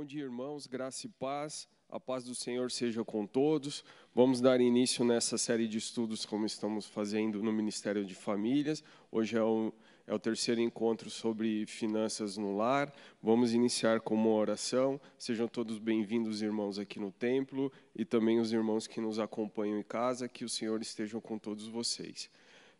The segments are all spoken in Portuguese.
Bom dia, irmãos, graça e paz. A paz do Senhor seja com todos. Vamos dar início nessa série de estudos, como estamos fazendo no Ministério de Famílias. Hoje é o, é o terceiro encontro sobre finanças no lar. Vamos iniciar com uma oração. Sejam todos bem-vindos, irmãos, aqui no templo e também os irmãos que nos acompanham em casa. Que o Senhor esteja com todos vocês.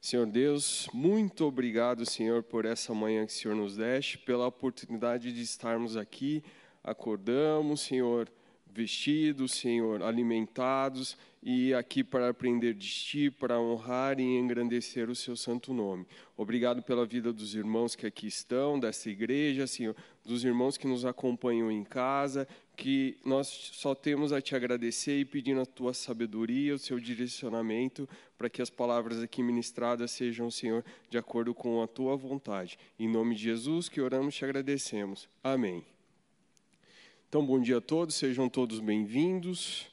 Senhor Deus, muito obrigado, Senhor, por essa manhã que o Senhor nos deste, pela oportunidade de estarmos aqui acordamos, Senhor, vestidos, Senhor, alimentados e aqui para aprender de Ti, para honrar e engrandecer o Seu santo nome. Obrigado pela vida dos irmãos que aqui estão, dessa igreja, Senhor, dos irmãos que nos acompanham em casa, que nós só temos a Te agradecer e pedindo a Tua sabedoria, o Seu direcionamento, para que as palavras aqui ministradas sejam, Senhor, de acordo com a Tua vontade. Em nome de Jesus que oramos e te agradecemos. Amém. Então, bom dia a todos, sejam todos bem-vindos.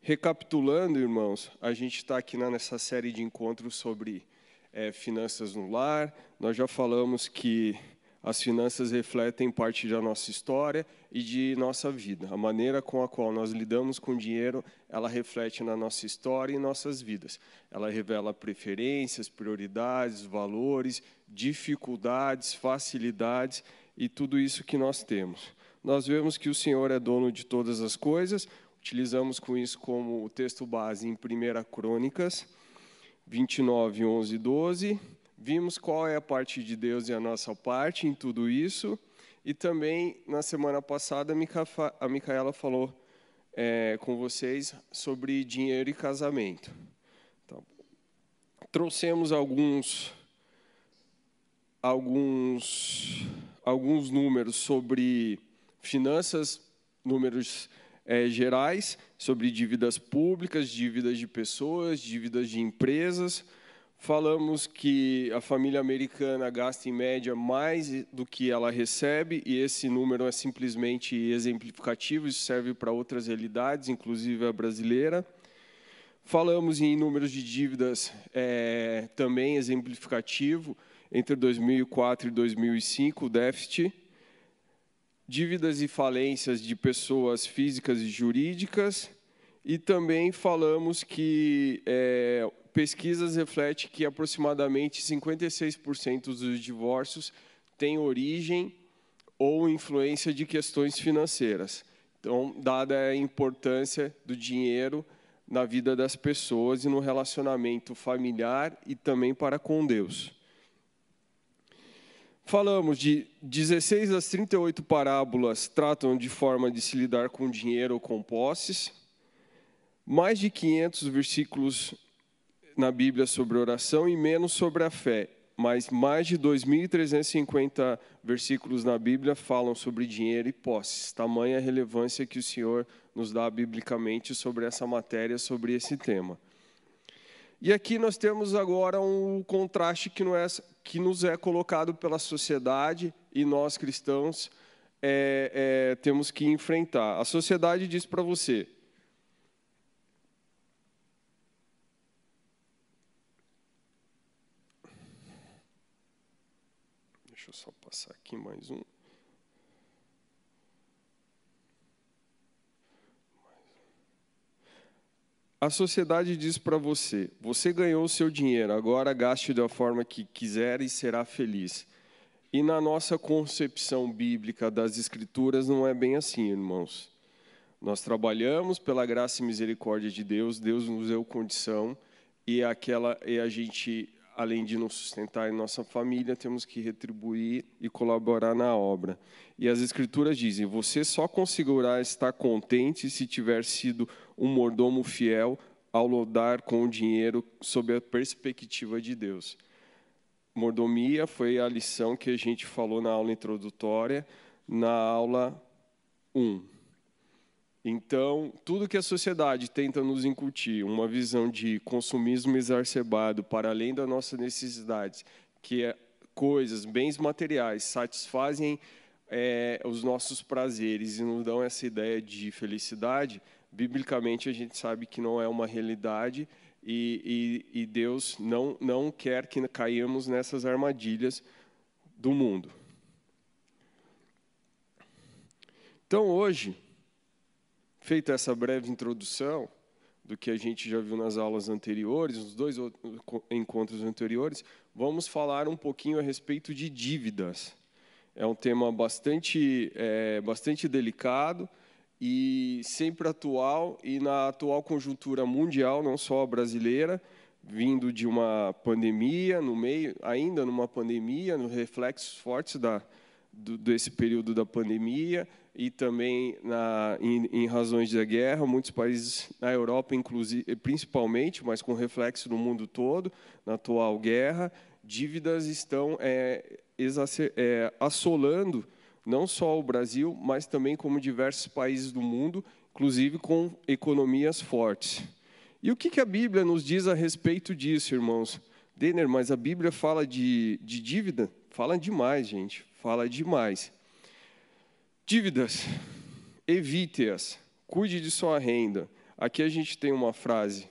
Recapitulando, irmãos, a gente está aqui nessa série de encontros sobre é, finanças no lar. Nós já falamos que as finanças refletem parte da nossa história e de nossa vida. A maneira com a qual nós lidamos com o dinheiro, ela reflete na nossa história e nossas vidas. Ela revela preferências, prioridades, valores, dificuldades, facilidades e tudo isso que nós temos nós vemos que o Senhor é dono de todas as coisas, utilizamos com isso como o texto base em 1 Crônicas 29, 11 e 12. Vimos qual é a parte de Deus e a nossa parte em tudo isso. E também, na semana passada, a Micaela falou é, com vocês sobre dinheiro e casamento. Então, trouxemos alguns, alguns, alguns números sobre finanças, números é, gerais, sobre dívidas públicas, dívidas de pessoas, dívidas de empresas. Falamos que a família americana gasta em média mais do que ela recebe, e esse número é simplesmente exemplificativo, isso serve para outras realidades, inclusive a brasileira. Falamos em números de dívidas é, também exemplificativo, entre 2004 e 2005, o déficit dívidas e falências de pessoas físicas e jurídicas, e também falamos que é, pesquisas refletem que aproximadamente 56% dos divórcios têm origem ou influência de questões financeiras. Então, dada a importância do dinheiro na vida das pessoas e no relacionamento familiar e também para com Deus. Falamos de 16 às 38 parábolas tratam de forma de se lidar com dinheiro ou com posses. Mais de 500 versículos na Bíblia sobre oração e menos sobre a fé. Mas mais de 2.350 versículos na Bíblia falam sobre dinheiro e posses. Tamanha relevância que o Senhor nos dá biblicamente sobre essa matéria, sobre esse tema. E aqui nós temos agora um contraste que, não é, que nos é colocado pela sociedade e nós cristãos é, é, temos que enfrentar. A sociedade diz para você: Deixa eu só passar aqui mais um. A sociedade diz para você: você ganhou o seu dinheiro, agora gaste da forma que quiser e será feliz. E na nossa concepção bíblica das Escrituras não é bem assim, irmãos. Nós trabalhamos pela graça e misericórdia de Deus, Deus nos deu condição e aquela e a gente, além de nos sustentar em nossa família, temos que retribuir e colaborar na obra. E as Escrituras dizem: você só conseguirá estar contente se tiver sido um mordomo fiel ao lodar com o dinheiro sob a perspectiva de Deus. Mordomia foi a lição que a gente falou na aula introdutória, na aula 1. Então, tudo que a sociedade tenta nos incutir, uma visão de consumismo exacerbado para além das nossas necessidades, que é coisas, bens materiais, satisfazem é, os nossos prazeres e nos dão essa ideia de felicidade, biblicamente a gente sabe que não é uma realidade e, e, e Deus não, não quer que caímos nessas armadilhas do mundo. Então, hoje, feita essa breve introdução do que a gente já viu nas aulas anteriores, nos dois encontros anteriores, vamos falar um pouquinho a respeito de dívidas. É um tema bastante, é, bastante delicado e sempre atual, e na atual conjuntura mundial, não só brasileira, vindo de uma pandemia, no meio, ainda numa pandemia, nos reflexos fortes da, do, desse período da pandemia, e também na, em, em, razões da guerra, muitos países na Europa, inclusive, principalmente, mas com reflexo no mundo todo, na atual guerra, dívidas estão é, é, assolando não só o Brasil, mas também como diversos países do mundo, inclusive com economias fortes. E o que, que a Bíblia nos diz a respeito disso, irmãos? Denner, mas a Bíblia fala de, de dívida? Fala demais, gente, fala demais. Dívidas, evite-as, cuide de sua renda. Aqui a gente tem uma frase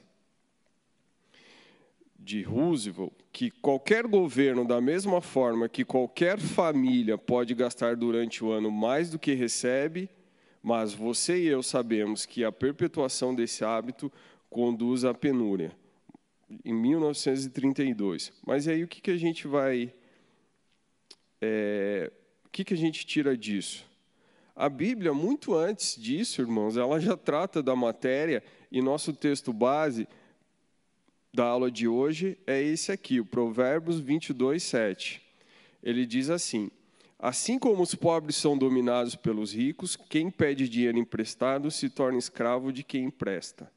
de Roosevelt que qualquer governo, da mesma forma que qualquer família pode gastar durante o ano mais do que recebe, mas você e eu sabemos que a perpetuação desse hábito conduz à penúria. Em 1932. Mas aí o que, que a gente vai. É, o que, que a gente tira disso? A Bíblia, muito antes disso, irmãos, ela já trata da matéria e nosso texto base da aula de hoje é esse aqui, o Provérbios 22, 7. Ele diz assim: Assim como os pobres são dominados pelos ricos, quem pede dinheiro emprestado se torna escravo de quem empresta.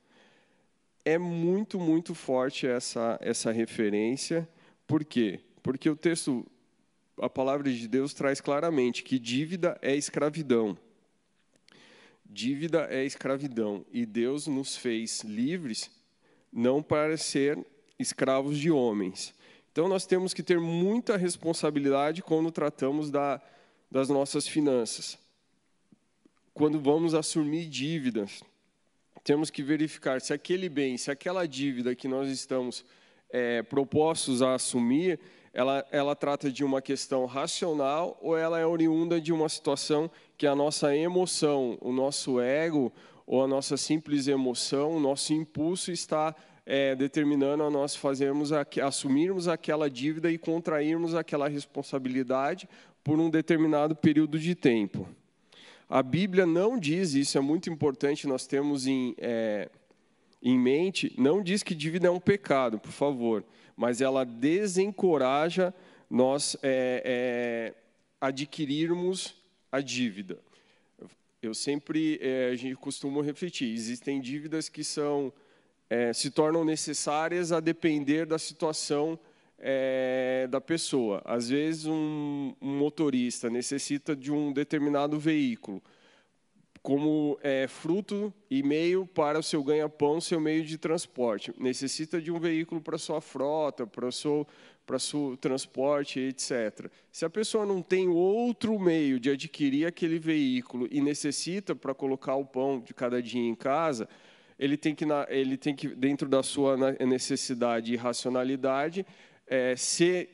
É muito, muito forte essa, essa referência. Por quê? Porque o texto a palavra de Deus traz claramente que dívida é escravidão. Dívida é escravidão. E Deus nos fez livres não para ser escravos de homens. Então nós temos que ter muita responsabilidade quando tratamos da, das nossas finanças. Quando vamos assumir dívidas, temos que verificar se aquele bem, se aquela dívida que nós estamos é, propostos a assumir, ela, ela trata de uma questão racional ou ela é oriunda de uma situação que a nossa emoção, o nosso ego ou a nossa simples emoção, o nosso impulso está é, determinando a nós fazermos, a, assumirmos aquela dívida e contrairmos aquela responsabilidade por um determinado período de tempo. A Bíblia não diz, isso é muito importante, nós temos em, é, em mente, não diz que dívida é um pecado, por favor mas ela desencoraja nós é, é, adquirirmos a dívida. Eu sempre, é, a gente costuma refletir, existem dívidas que são, é, se tornam necessárias a depender da situação é, da pessoa. Às vezes, um, um motorista necessita de um determinado veículo, como é, fruto e meio para o seu ganha-pão, seu meio de transporte. Necessita de um veículo para sua frota, para o seu, para seu transporte, etc. Se a pessoa não tem outro meio de adquirir aquele veículo e necessita para colocar o pão de cada dia em casa, ele tem que, ele tem que dentro da sua necessidade e racionalidade, é, se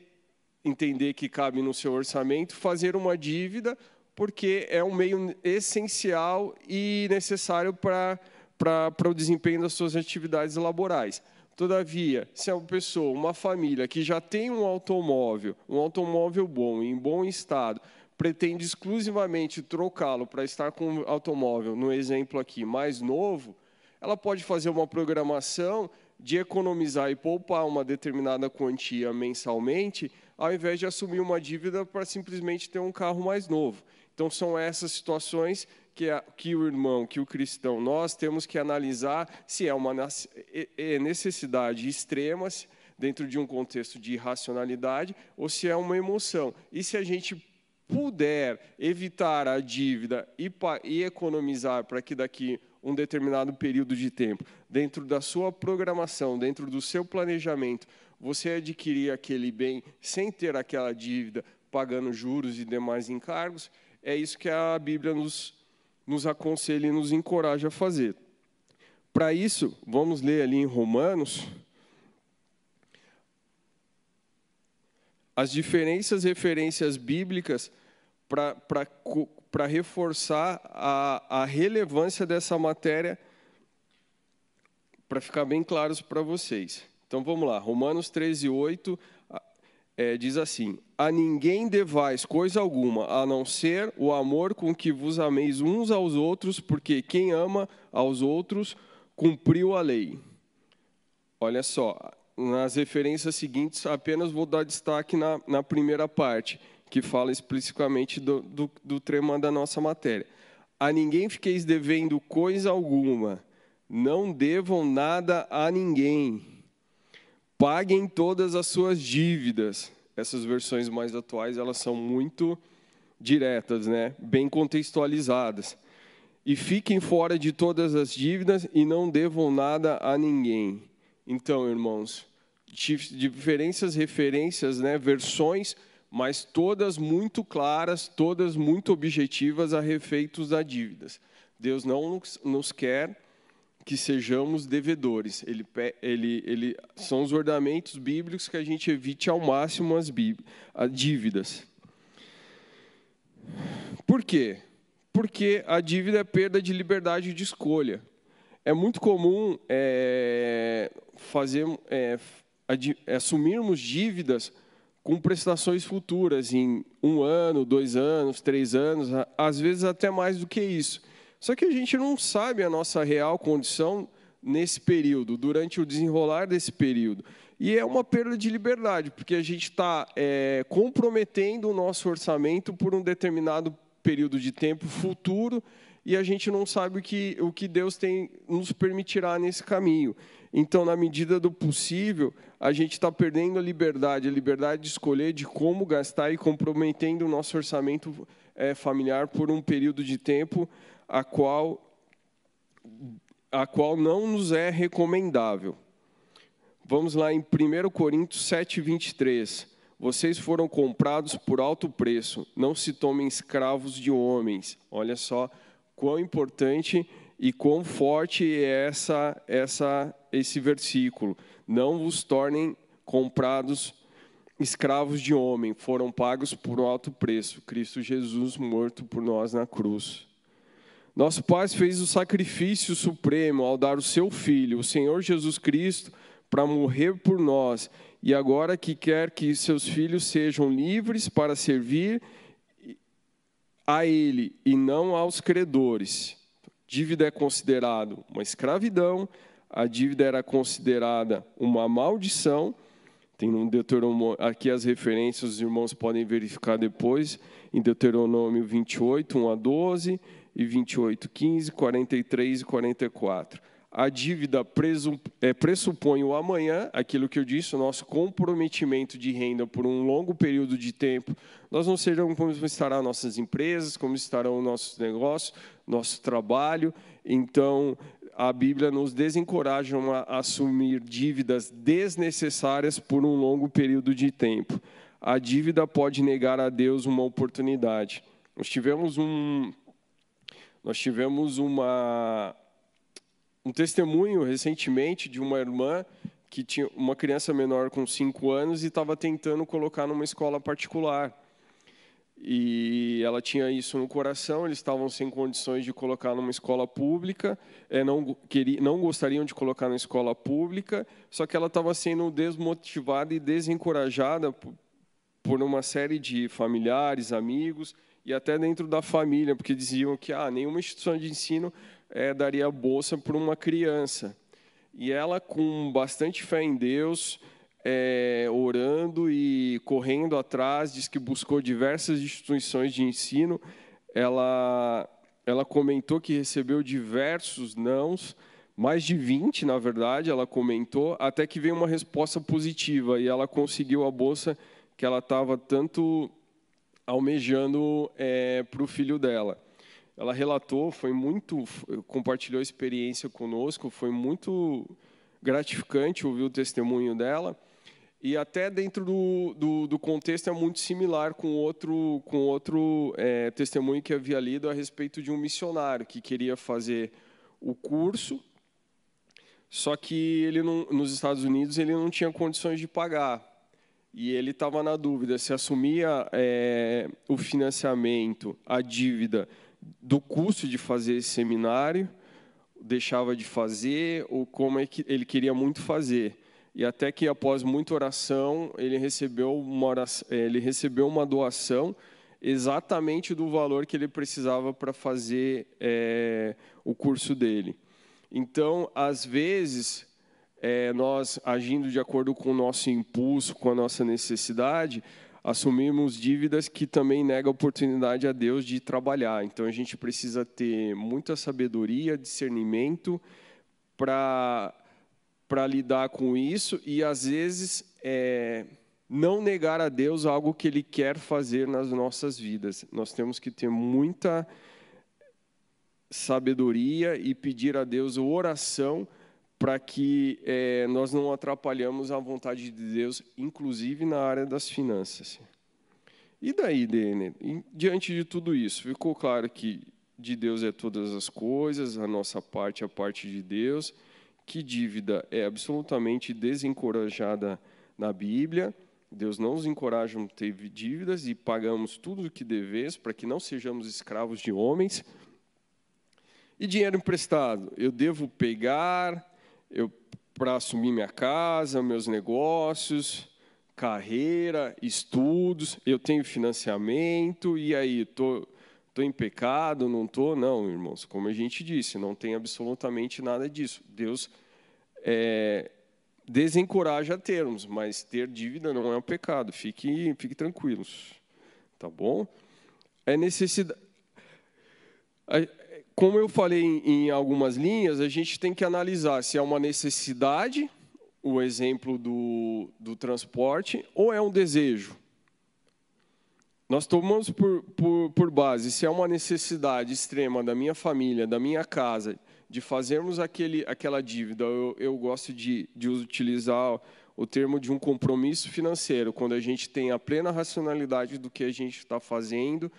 entender que cabe no seu orçamento, fazer uma dívida porque é um meio essencial e necessário para, para, para o desempenho das suas atividades laborais. Todavia, se é uma pessoa, uma família que já tem um automóvel, um automóvel bom, em bom estado, pretende exclusivamente trocá-lo para estar com um automóvel, no exemplo aqui, mais novo, ela pode fazer uma programação de economizar e poupar uma determinada quantia mensalmente, ao invés de assumir uma dívida para simplesmente ter um carro mais novo. Então, são essas situações que, a, que o irmão, que o cristão, nós temos que analisar se é uma necessidade extrema, dentro de um contexto de racionalidade, ou se é uma emoção. E se a gente puder evitar a dívida e, e economizar para que daqui um determinado período de tempo, dentro da sua programação, dentro do seu planejamento, você adquirir aquele bem sem ter aquela dívida, pagando juros e demais encargos, é isso que a Bíblia nos, nos aconselha e nos encoraja a fazer. Para isso, vamos ler ali em Romanos as diferentes referências bíblicas para reforçar a, a relevância dessa matéria, para ficar bem claros para vocês. Então vamos lá, Romanos 13, 8 é, diz assim: A ninguém devais coisa alguma, a não ser o amor com que vos ameis uns aos outros, porque quem ama aos outros cumpriu a lei. Olha só, nas referências seguintes, apenas vou dar destaque na, na primeira parte, que fala explicitamente do, do, do da nossa matéria. A ninguém fiqueis devendo coisa alguma, não devam nada a ninguém paguem todas as suas dívidas. Essas versões mais atuais, elas são muito diretas, né? Bem contextualizadas. E fiquem fora de todas as dívidas e não devam nada a ninguém. Então, irmãos, diferenças, referências, né, versões, mas todas muito claras, todas muito objetivas a refeitos da dívidas. Deus não nos quer que sejamos devedores. Ele, ele, ele, são os ornamentos bíblicos que a gente evite ao máximo as, as dívidas. Por quê? Porque a dívida é perda de liberdade de escolha. É muito comum é, fazer, é, assumirmos dívidas com prestações futuras em um ano, dois anos, três anos, às vezes até mais do que isso. Só que a gente não sabe a nossa real condição nesse período, durante o desenrolar desse período. E é uma perda de liberdade, porque a gente está é, comprometendo o nosso orçamento por um determinado período de tempo futuro e a gente não sabe o que, o que Deus tem nos permitirá nesse caminho. Então, na medida do possível, a gente está perdendo a liberdade, a liberdade de escolher de como gastar e comprometendo o nosso orçamento é, familiar por um período de tempo a qual, a qual não nos é recomendável. Vamos lá em 1 Coríntios 7, 23. Vocês foram comprados por alto preço, não se tomem escravos de homens. Olha só quão importante e quão forte é essa, essa, esse versículo. Não vos tornem comprados escravos de homem, foram pagos por alto preço. Cristo Jesus morto por nós na cruz. Nosso Pai fez o sacrifício supremo ao dar o seu Filho, o Senhor Jesus Cristo, para morrer por nós, e agora que quer que seus filhos sejam livres para servir a Ele e não aos credores. Dívida é considerado uma escravidão, a dívida era considerada uma maldição. Tem um Deuteronômio, aqui as referências os irmãos podem verificar depois, em Deuteronômio 28, 1 a 12, e 28, 15, 43 e 44. A dívida é, pressupõe o amanhã, aquilo que eu disse, o nosso comprometimento de renda por um longo período de tempo. Nós não sabemos como estarão nossas empresas, como estarão nossos negócios, nosso trabalho. Então, a Bíblia nos desencoraja a assumir dívidas desnecessárias por um longo período de tempo. A dívida pode negar a Deus uma oportunidade. Nós tivemos um nós tivemos uma, um testemunho recentemente de uma irmã que tinha uma criança menor com 5 anos e estava tentando colocar numa escola particular. E ela tinha isso no coração, eles estavam sem condições de colocar numa escola pública, é, não, queria, não gostariam de colocar na escola pública, só que ela estava sendo desmotivada e desencorajada por uma série de familiares, amigos, e até dentro da família, porque diziam que ah, nenhuma instituição de ensino é, daria bolsa para uma criança. E ela, com bastante fé em Deus, é, orando e correndo atrás, diz que buscou diversas instituições de ensino. Ela, ela comentou que recebeu diversos nãos, mais de 20, na verdade, ela comentou, até que veio uma resposta positiva e ela conseguiu a bolsa que ela estava tanto almejando é, para o filho dela. Ela relatou, foi muito, compartilhou a experiência conosco, foi muito gratificante ouvir o testemunho dela. E até dentro do, do, do contexto é muito similar com outro, com outro é, testemunho que havia lido a respeito de um missionário que queria fazer o curso, só que ele não, nos Estados Unidos ele não tinha condições de pagar. E ele estava na dúvida se assumia é, o financiamento, a dívida do custo de fazer esse seminário, deixava de fazer, ou como é que ele queria muito fazer. E até que após muita oração, ele recebeu uma, oração, é, ele recebeu uma doação exatamente do valor que ele precisava para fazer é, o curso dele. Então, às vezes, é, nós agindo de acordo com o nosso impulso, com a nossa necessidade, assumimos dívidas que também negam a oportunidade a Deus de trabalhar. Então a gente precisa ter muita sabedoria, discernimento para para lidar com isso e às vezes é, não negar a Deus algo que Ele quer fazer nas nossas vidas. Nós temos que ter muita sabedoria e pedir a Deus oração para que é, nós não atrapalhamos a vontade de Deus, inclusive na área das finanças. E daí, Denner? Diante de tudo isso, ficou claro que de Deus é todas as coisas, a nossa parte é a parte de Deus, que dívida é absolutamente desencorajada na Bíblia. Deus não nos encoraja a ter dívidas e pagamos tudo o que devemos para que não sejamos escravos de homens. E dinheiro emprestado, eu devo pegar, eu para assumir minha casa, meus negócios, carreira, estudos, eu tenho financiamento e aí tô tô em pecado, não tô? Não, irmãos. Como a gente disse, não tem absolutamente nada disso. Deus é, desencoraja termos, mas ter dívida não é um pecado. Fique, fique tranquilos, tá bom? É necessidade como eu falei em, algumas linhas, a gente tem que analisar se é uma necessidade, o exemplo do, do transporte, ou é um desejo. Nós tomamos por, por, por base se é uma necessidade extrema da minha família, da minha casa, de fazermos aquele, aquela dívida. Eu, eu gosto de, de utilizar o termo de um compromisso financeiro, quando a gente tem a plena racionalidade do que a gente está fazendo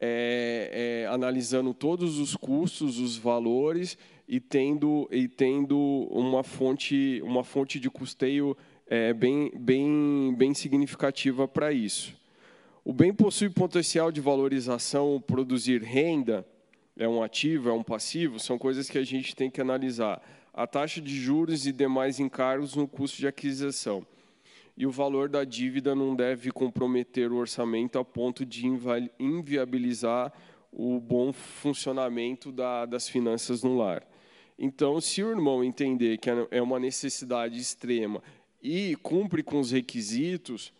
é, é, analisando todos os custos, os valores e tendo, e tendo uma, fonte, uma fonte de custeio é, bem, bem, bem significativa para isso. O bem possui potencial de valorização, produzir renda, é um ativo, é um passivo, são coisas que a gente tem que analisar. A taxa de juros e demais encargos no custo de aquisição e o valor da dívida não deve comprometer o orçamento a ponto de inviabilizar o bom funcionamento da, das finanças no lar. Então, se o irmão entender que é uma necessidade extrema e cumpre com os requisitos,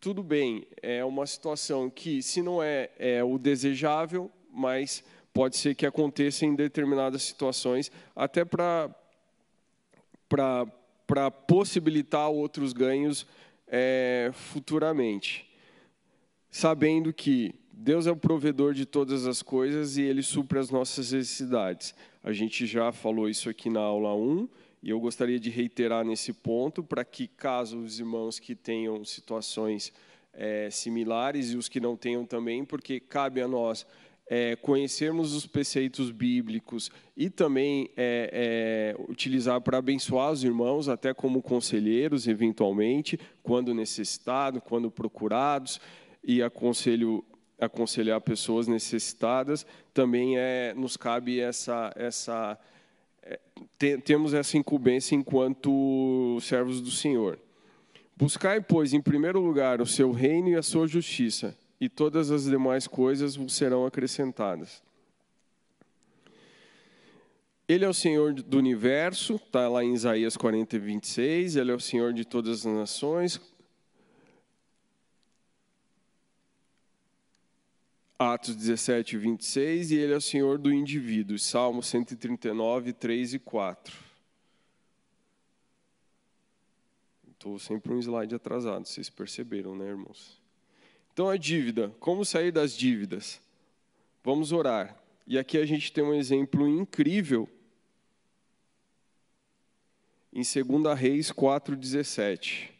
tudo bem, é uma situação que, se não é, é o desejável, mas pode ser que aconteça em determinadas situações, até para para possibilitar outros ganhos é, futuramente. Sabendo que Deus é o provedor de todas as coisas e Ele supre as nossas necessidades. A gente já falou isso aqui na aula 1 e eu gostaria de reiterar nesse ponto para que, caso os irmãos que tenham situações é, similares e os que não tenham também, porque cabe a nós é, conhecermos os preceitos bíblicos e também é, é, utilizar para abençoar os irmãos, até como conselheiros, eventualmente, quando necessitado, quando procurados, e aconselho aconselhar pessoas necessitadas, também é, nos cabe essa, essa é, te, temos essa incumbência enquanto servos do Senhor. Buscai, pois, em primeiro lugar o seu reino e a sua justiça, e todas as demais coisas vos serão acrescentadas. Ele é o Senhor do universo, está lá em Isaías 40, 26. Ele é o Senhor de todas as nações. Atos 17, 26. E ele é o Senhor do indivíduo. Salmo 139, 3 e 4. Estou sempre um slide atrasado, vocês perceberam, né, irmãos? Então, a dívida. Como sair das dívidas? Vamos orar. E aqui a gente tem um exemplo incrível em 2 Reis 4,17.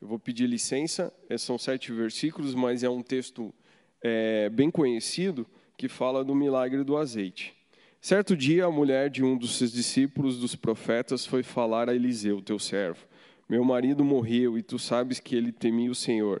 Eu vou pedir licença, é, são sete versículos, mas é um texto é, bem conhecido que fala do milagre do azeite. Certo dia, a mulher de um dos seus discípulos, dos profetas, foi falar a Eliseu, teu servo: Meu marido morreu e tu sabes que ele temia o Senhor.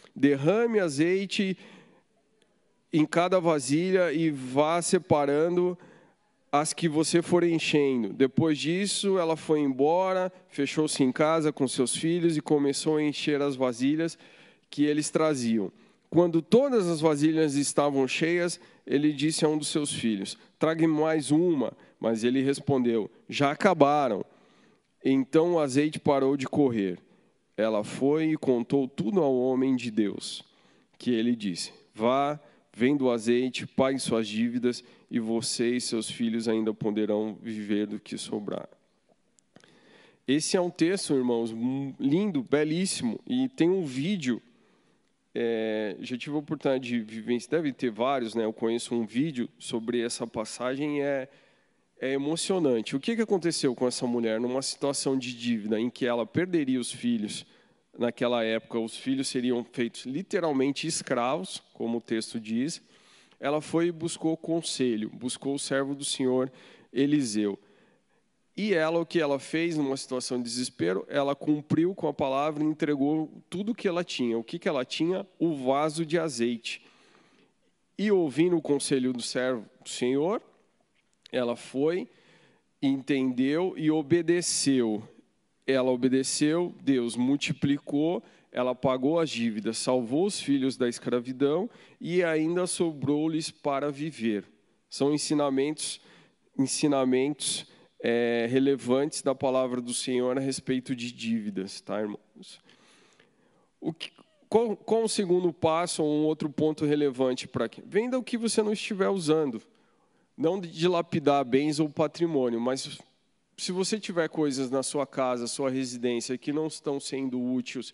Derrame azeite em cada vasilha e vá separando as que você for enchendo. Depois disso, ela foi embora, fechou-se em casa com seus filhos e começou a encher as vasilhas que eles traziam. Quando todas as vasilhas estavam cheias, ele disse a um dos seus filhos: Traga mais uma. Mas ele respondeu: Já acabaram. Então o azeite parou de correr. Ela foi e contou tudo ao homem de Deus, que ele disse: Vá, venda o azeite, pague suas dívidas, e você e seus filhos ainda poderão viver do que sobrar. Esse é um texto, irmãos, lindo, belíssimo, e tem um vídeo é, já tive a oportunidade de vivenciar, deve ter vários, né? Eu conheço um vídeo sobre essa passagem, é, é emocionante. O que, que aconteceu com essa mulher numa situação de dívida em que ela perderia os filhos? Naquela época, os filhos seriam feitos literalmente escravos, como o texto diz. Ela foi e buscou conselho, buscou o servo do Senhor Eliseu. E ela, o que ela fez numa situação de desespero, ela cumpriu com a palavra e entregou tudo o que ela tinha. O que, que ela tinha? O vaso de azeite. E ouvindo o conselho do servo do Senhor, ela foi, entendeu e obedeceu. Ela obedeceu, Deus multiplicou, ela pagou as dívidas, salvou os filhos da escravidão e ainda sobrou-lhes para viver. São ensinamentos, ensinamentos é, relevantes da palavra do Senhor a respeito de dívidas, tá, irmãos? O que, qual, qual o segundo passo ou um outro ponto relevante para aqui? Venda o que você não estiver usando. Não dilapidar bens ou patrimônio, mas se você tiver coisas na sua casa, sua residência, que não estão sendo úteis,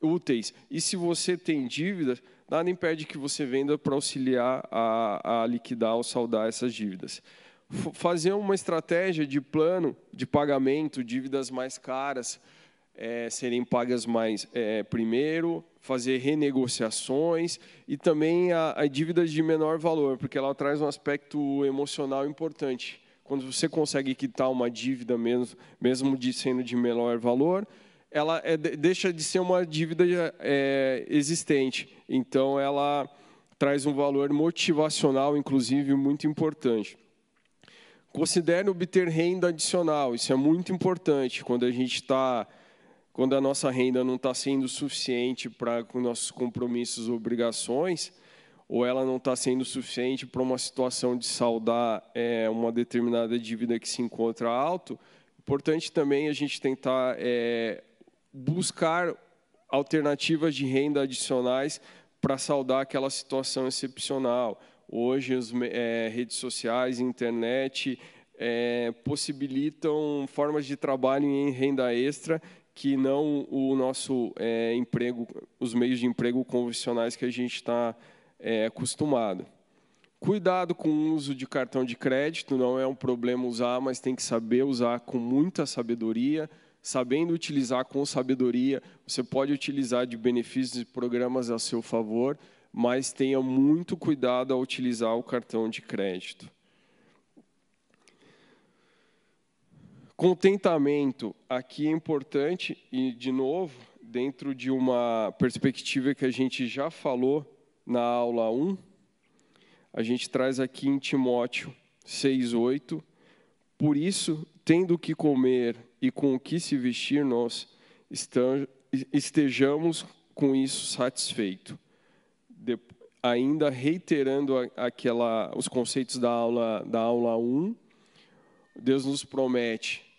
úteis e se você tem dívidas, nada impede que você venda para auxiliar a, a liquidar ou saldar essas dívidas. Fazer uma estratégia de plano de pagamento, dívidas mais caras é, serem pagas mais é, primeiro, fazer renegociações e também a, dívidas de menor valor, porque ela traz um aspecto emocional importante. Quando você consegue quitar uma dívida mesmo, mesmo de sendo de menor valor, ela é, deixa de ser uma dívida é, existente. Então, ela traz um valor motivacional, inclusive, muito importante. Considere obter renda adicional. Isso é muito importante quando a gente está, quando a nossa renda não está sendo suficiente para nossos compromissos ou obrigações, ou ela não está sendo suficiente para uma situação de saldar é, uma determinada dívida que se encontra alto. Importante também a gente tentar é, buscar alternativas de renda adicionais para saldar aquela situação excepcional Hoje, as é, redes sociais, internet é, possibilitam formas de trabalho em renda extra que não o nosso é, emprego, os meios de emprego convencionais que a gente está é, acostumado. Cuidado com o uso de cartão de crédito, não é um problema usar, mas tem que saber usar com muita sabedoria. Sabendo utilizar com sabedoria, você pode utilizar de benefícios e programas a seu favor, mas tenha muito cuidado ao utilizar o cartão de crédito. Contentamento aqui é importante e, de novo, dentro de uma perspectiva que a gente já falou na aula 1, a gente traz aqui em Timóteo 6:8, por isso, tendo o que comer e com o que se vestir, nós estejamos com isso satisfeito. De, ainda reiterando aquela, os conceitos da aula, da aula 1, Deus nos promete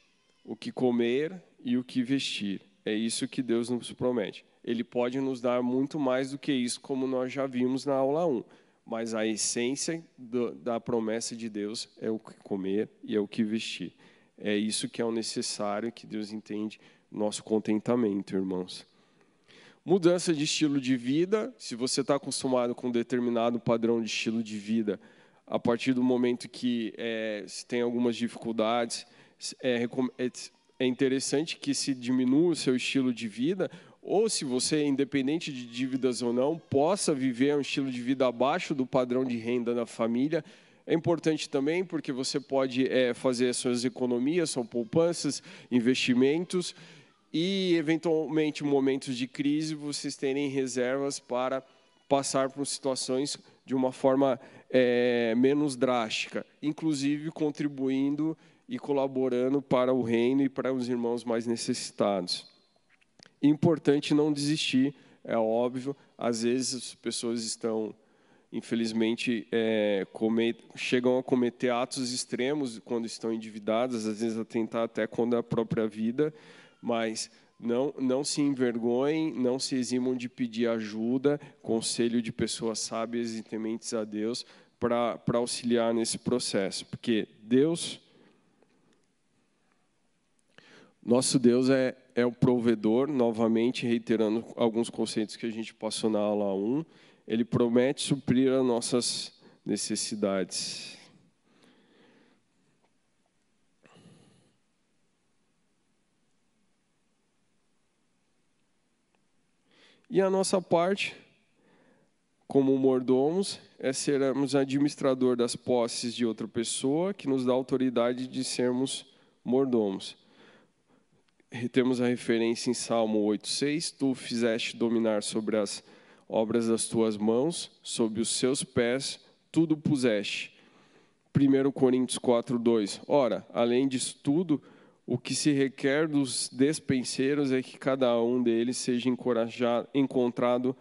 o que comer e o que vestir. É isso que Deus nos promete. Ele pode nos dar muito mais do que isso, como nós já vimos na aula 1. Mas a essência do, da promessa de Deus é o que comer e é o que vestir. É isso que é o necessário, que Deus entende, nosso contentamento, irmãos. Mudança de estilo de vida, se você está acostumado com um determinado padrão de estilo de vida, a partir do momento que é, tem algumas dificuldades, é, é, é interessante que se diminua o seu estilo de vida, ou se você, independente de dívidas ou não, possa viver um estilo de vida abaixo do padrão de renda da família. É importante também porque você pode é, fazer suas economias, são poupanças, investimentos e, eventualmente, em momentos de crise, vocês terem reservas para passar por situações de uma forma é, menos drástica, inclusive contribuindo e colaborando para o reino e para os irmãos mais necessitados. Importante não desistir, é óbvio. Às vezes as pessoas estão, infelizmente, é, chegam a cometer atos extremos quando estão endividadas, às vezes a tentar até contra a própria vida mas não, não se envergonhem, não se eximam de pedir ajuda, conselho de pessoas sábias e tementes a Deus para auxiliar nesse processo, porque Deus, nosso Deus é, é o provedor, novamente reiterando alguns conceitos que a gente passou na aula 1, ele promete suprir as nossas necessidades. E a nossa parte, como mordomos, é sermos administrador das posses de outra pessoa, que nos dá autoridade de sermos mordomos. Temos a referência em Salmo 8,6: Tu fizeste dominar sobre as obras das tuas mãos, sob os seus pés, tudo puseste. 1 Coríntios 4,2: Ora, além disso tudo, o que se requer dos despenseiros é que cada um deles seja encontrado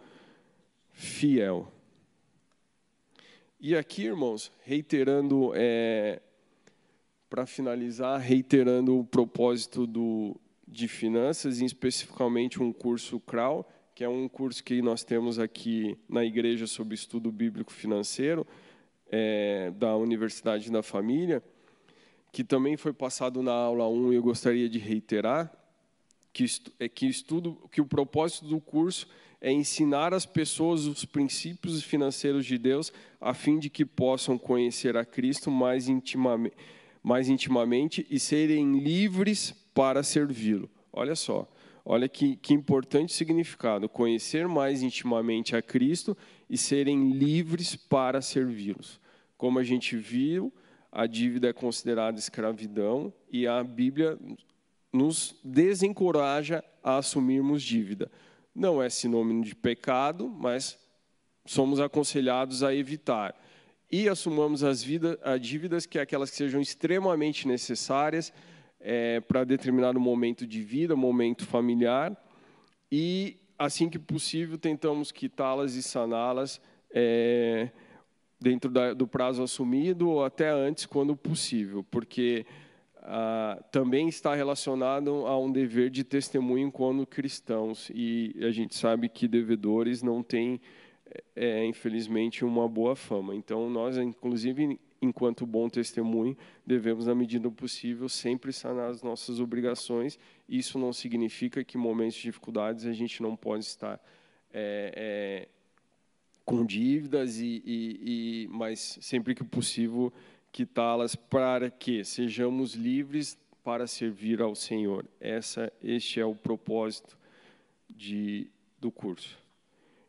fiel. E aqui, irmãos, reiterando, é, para finalizar, reiterando o propósito do, de finanças, e especificamente um curso CRAU, que é um curso que nós temos aqui na igreja sobre estudo bíblico financeiro, é, da Universidade da Família que também foi passado na aula 1 e eu gostaria de reiterar, que, é que, estudo, que o propósito do curso é ensinar as pessoas os princípios financeiros de Deus, a fim de que possam conhecer a Cristo mais intimamente, mais intimamente e serem livres para servi-lo. Olha só, olha que, que importante significado: conhecer mais intimamente a Cristo e serem livres para servi-los. Como a gente viu, a dívida é considerada escravidão e a Bíblia nos desencoraja a assumirmos dívida. Não é sinônimo de pecado, mas somos aconselhados a evitar. E assumamos as, vida, as dívidas, que é aquelas que sejam extremamente necessárias é, para determinado momento de vida, momento familiar, e assim que possível tentamos quitá-las e saná-las. É, dentro da, do prazo assumido ou até antes, quando possível, porque ah, também está relacionado a um dever de testemunho quando cristãos e a gente sabe que devedores não têm, é, infelizmente, uma boa fama. Então, nós, inclusive, enquanto bom testemunho, devemos, na medida do possível, sempre sanar as nossas obrigações. Isso não significa que, em momentos de dificuldades, a gente não pode estar é, é, com dívidas e, e, e mas sempre que possível quitá-las para que sejamos livres para servir ao Senhor. Essa, este é o propósito de, do curso.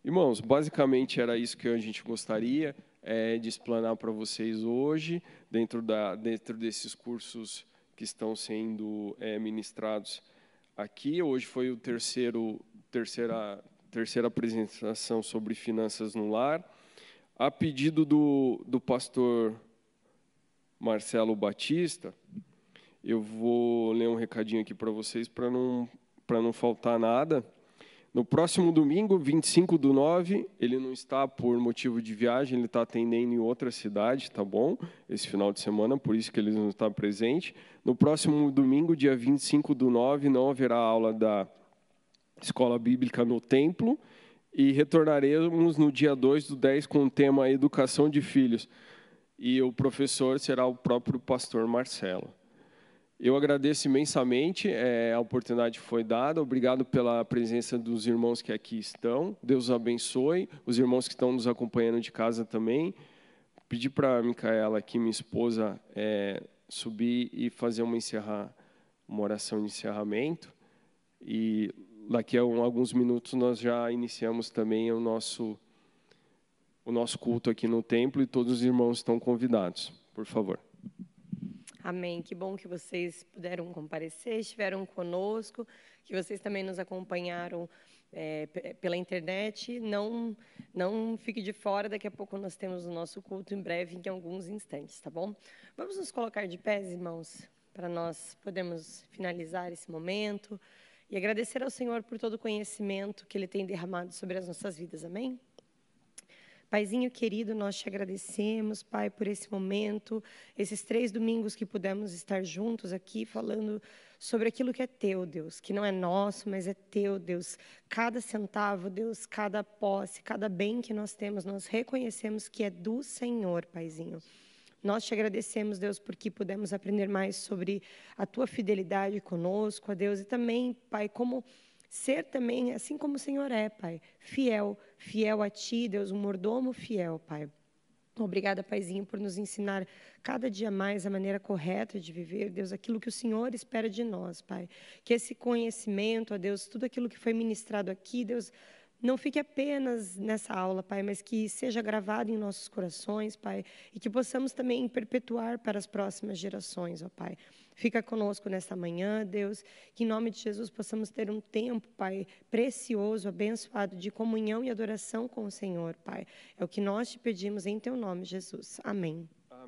Irmãos, basicamente era isso que a gente gostaria é, de explanar para vocês hoje, dentro, da, dentro desses cursos que estão sendo é, ministrados aqui. Hoje foi o terceiro, terceira terceira apresentação sobre finanças no lar. A pedido do, do pastor Marcelo Batista, eu vou ler um recadinho aqui para vocês para não, não faltar nada. No próximo domingo, 25 do 9, ele não está por motivo de viagem, ele está atendendo em outra cidade, tá bom? Esse final de semana, por isso que ele não está presente. No próximo domingo, dia 25 do 9, não haverá aula da escola bíblica no templo e retornaremos no dia 2 do 10 com o tema Educação de Filhos. E o professor será o próprio pastor Marcelo. Eu agradeço imensamente é, a oportunidade que foi dada. Obrigado pela presença dos irmãos que aqui estão. Deus abençoe. Os irmãos que estão nos acompanhando de casa também. Pedi para a Micaela, aqui, minha esposa, é, subir e fazer uma, encerrar, uma oração de encerramento. E daqui a alguns minutos nós já iniciamos também o nosso, o nosso culto aqui no templo e todos os irmãos estão convidados. Por favor. Amém. Que bom que vocês puderam comparecer, estiveram conosco, que vocês também nos acompanharam é, pela internet. Não, não fique de fora, daqui a pouco nós temos o nosso culto em breve, em alguns instantes, tá bom? Vamos nos colocar de pés, irmãos, para nós podermos finalizar esse momento e agradecer ao Senhor por todo o conhecimento que Ele tem derramado sobre as nossas vidas. Amém? Paizinho querido, nós te agradecemos, Pai, por esse momento, esses três domingos que pudemos estar juntos aqui falando sobre aquilo que é teu, Deus, que não é nosso, mas é teu, Deus. Cada centavo, Deus, cada posse, cada bem que nós temos, nós reconhecemos que é do Senhor, Paizinho. Nós te agradecemos, Deus, porque pudemos aprender mais sobre a tua fidelidade conosco, a Deus, e também, Pai, como ser também, assim como o Senhor é, Pai, fiel, fiel a Ti, Deus, um mordomo fiel, Pai. Obrigada, Paizinho, por nos ensinar cada dia mais a maneira correta de viver, Deus, aquilo que o Senhor espera de nós, Pai. Que esse conhecimento, ó Deus, tudo aquilo que foi ministrado aqui, Deus, não fique apenas nessa aula, Pai, mas que seja gravado em nossos corações, Pai, e que possamos também perpetuar para as próximas gerações, ó Pai. Fica conosco nessa manhã, Deus, que em nome de Jesus possamos ter um tempo, Pai, precioso, abençoado de comunhão e adoração com o Senhor, Pai. É o que nós te pedimos em teu nome, Jesus. Amém.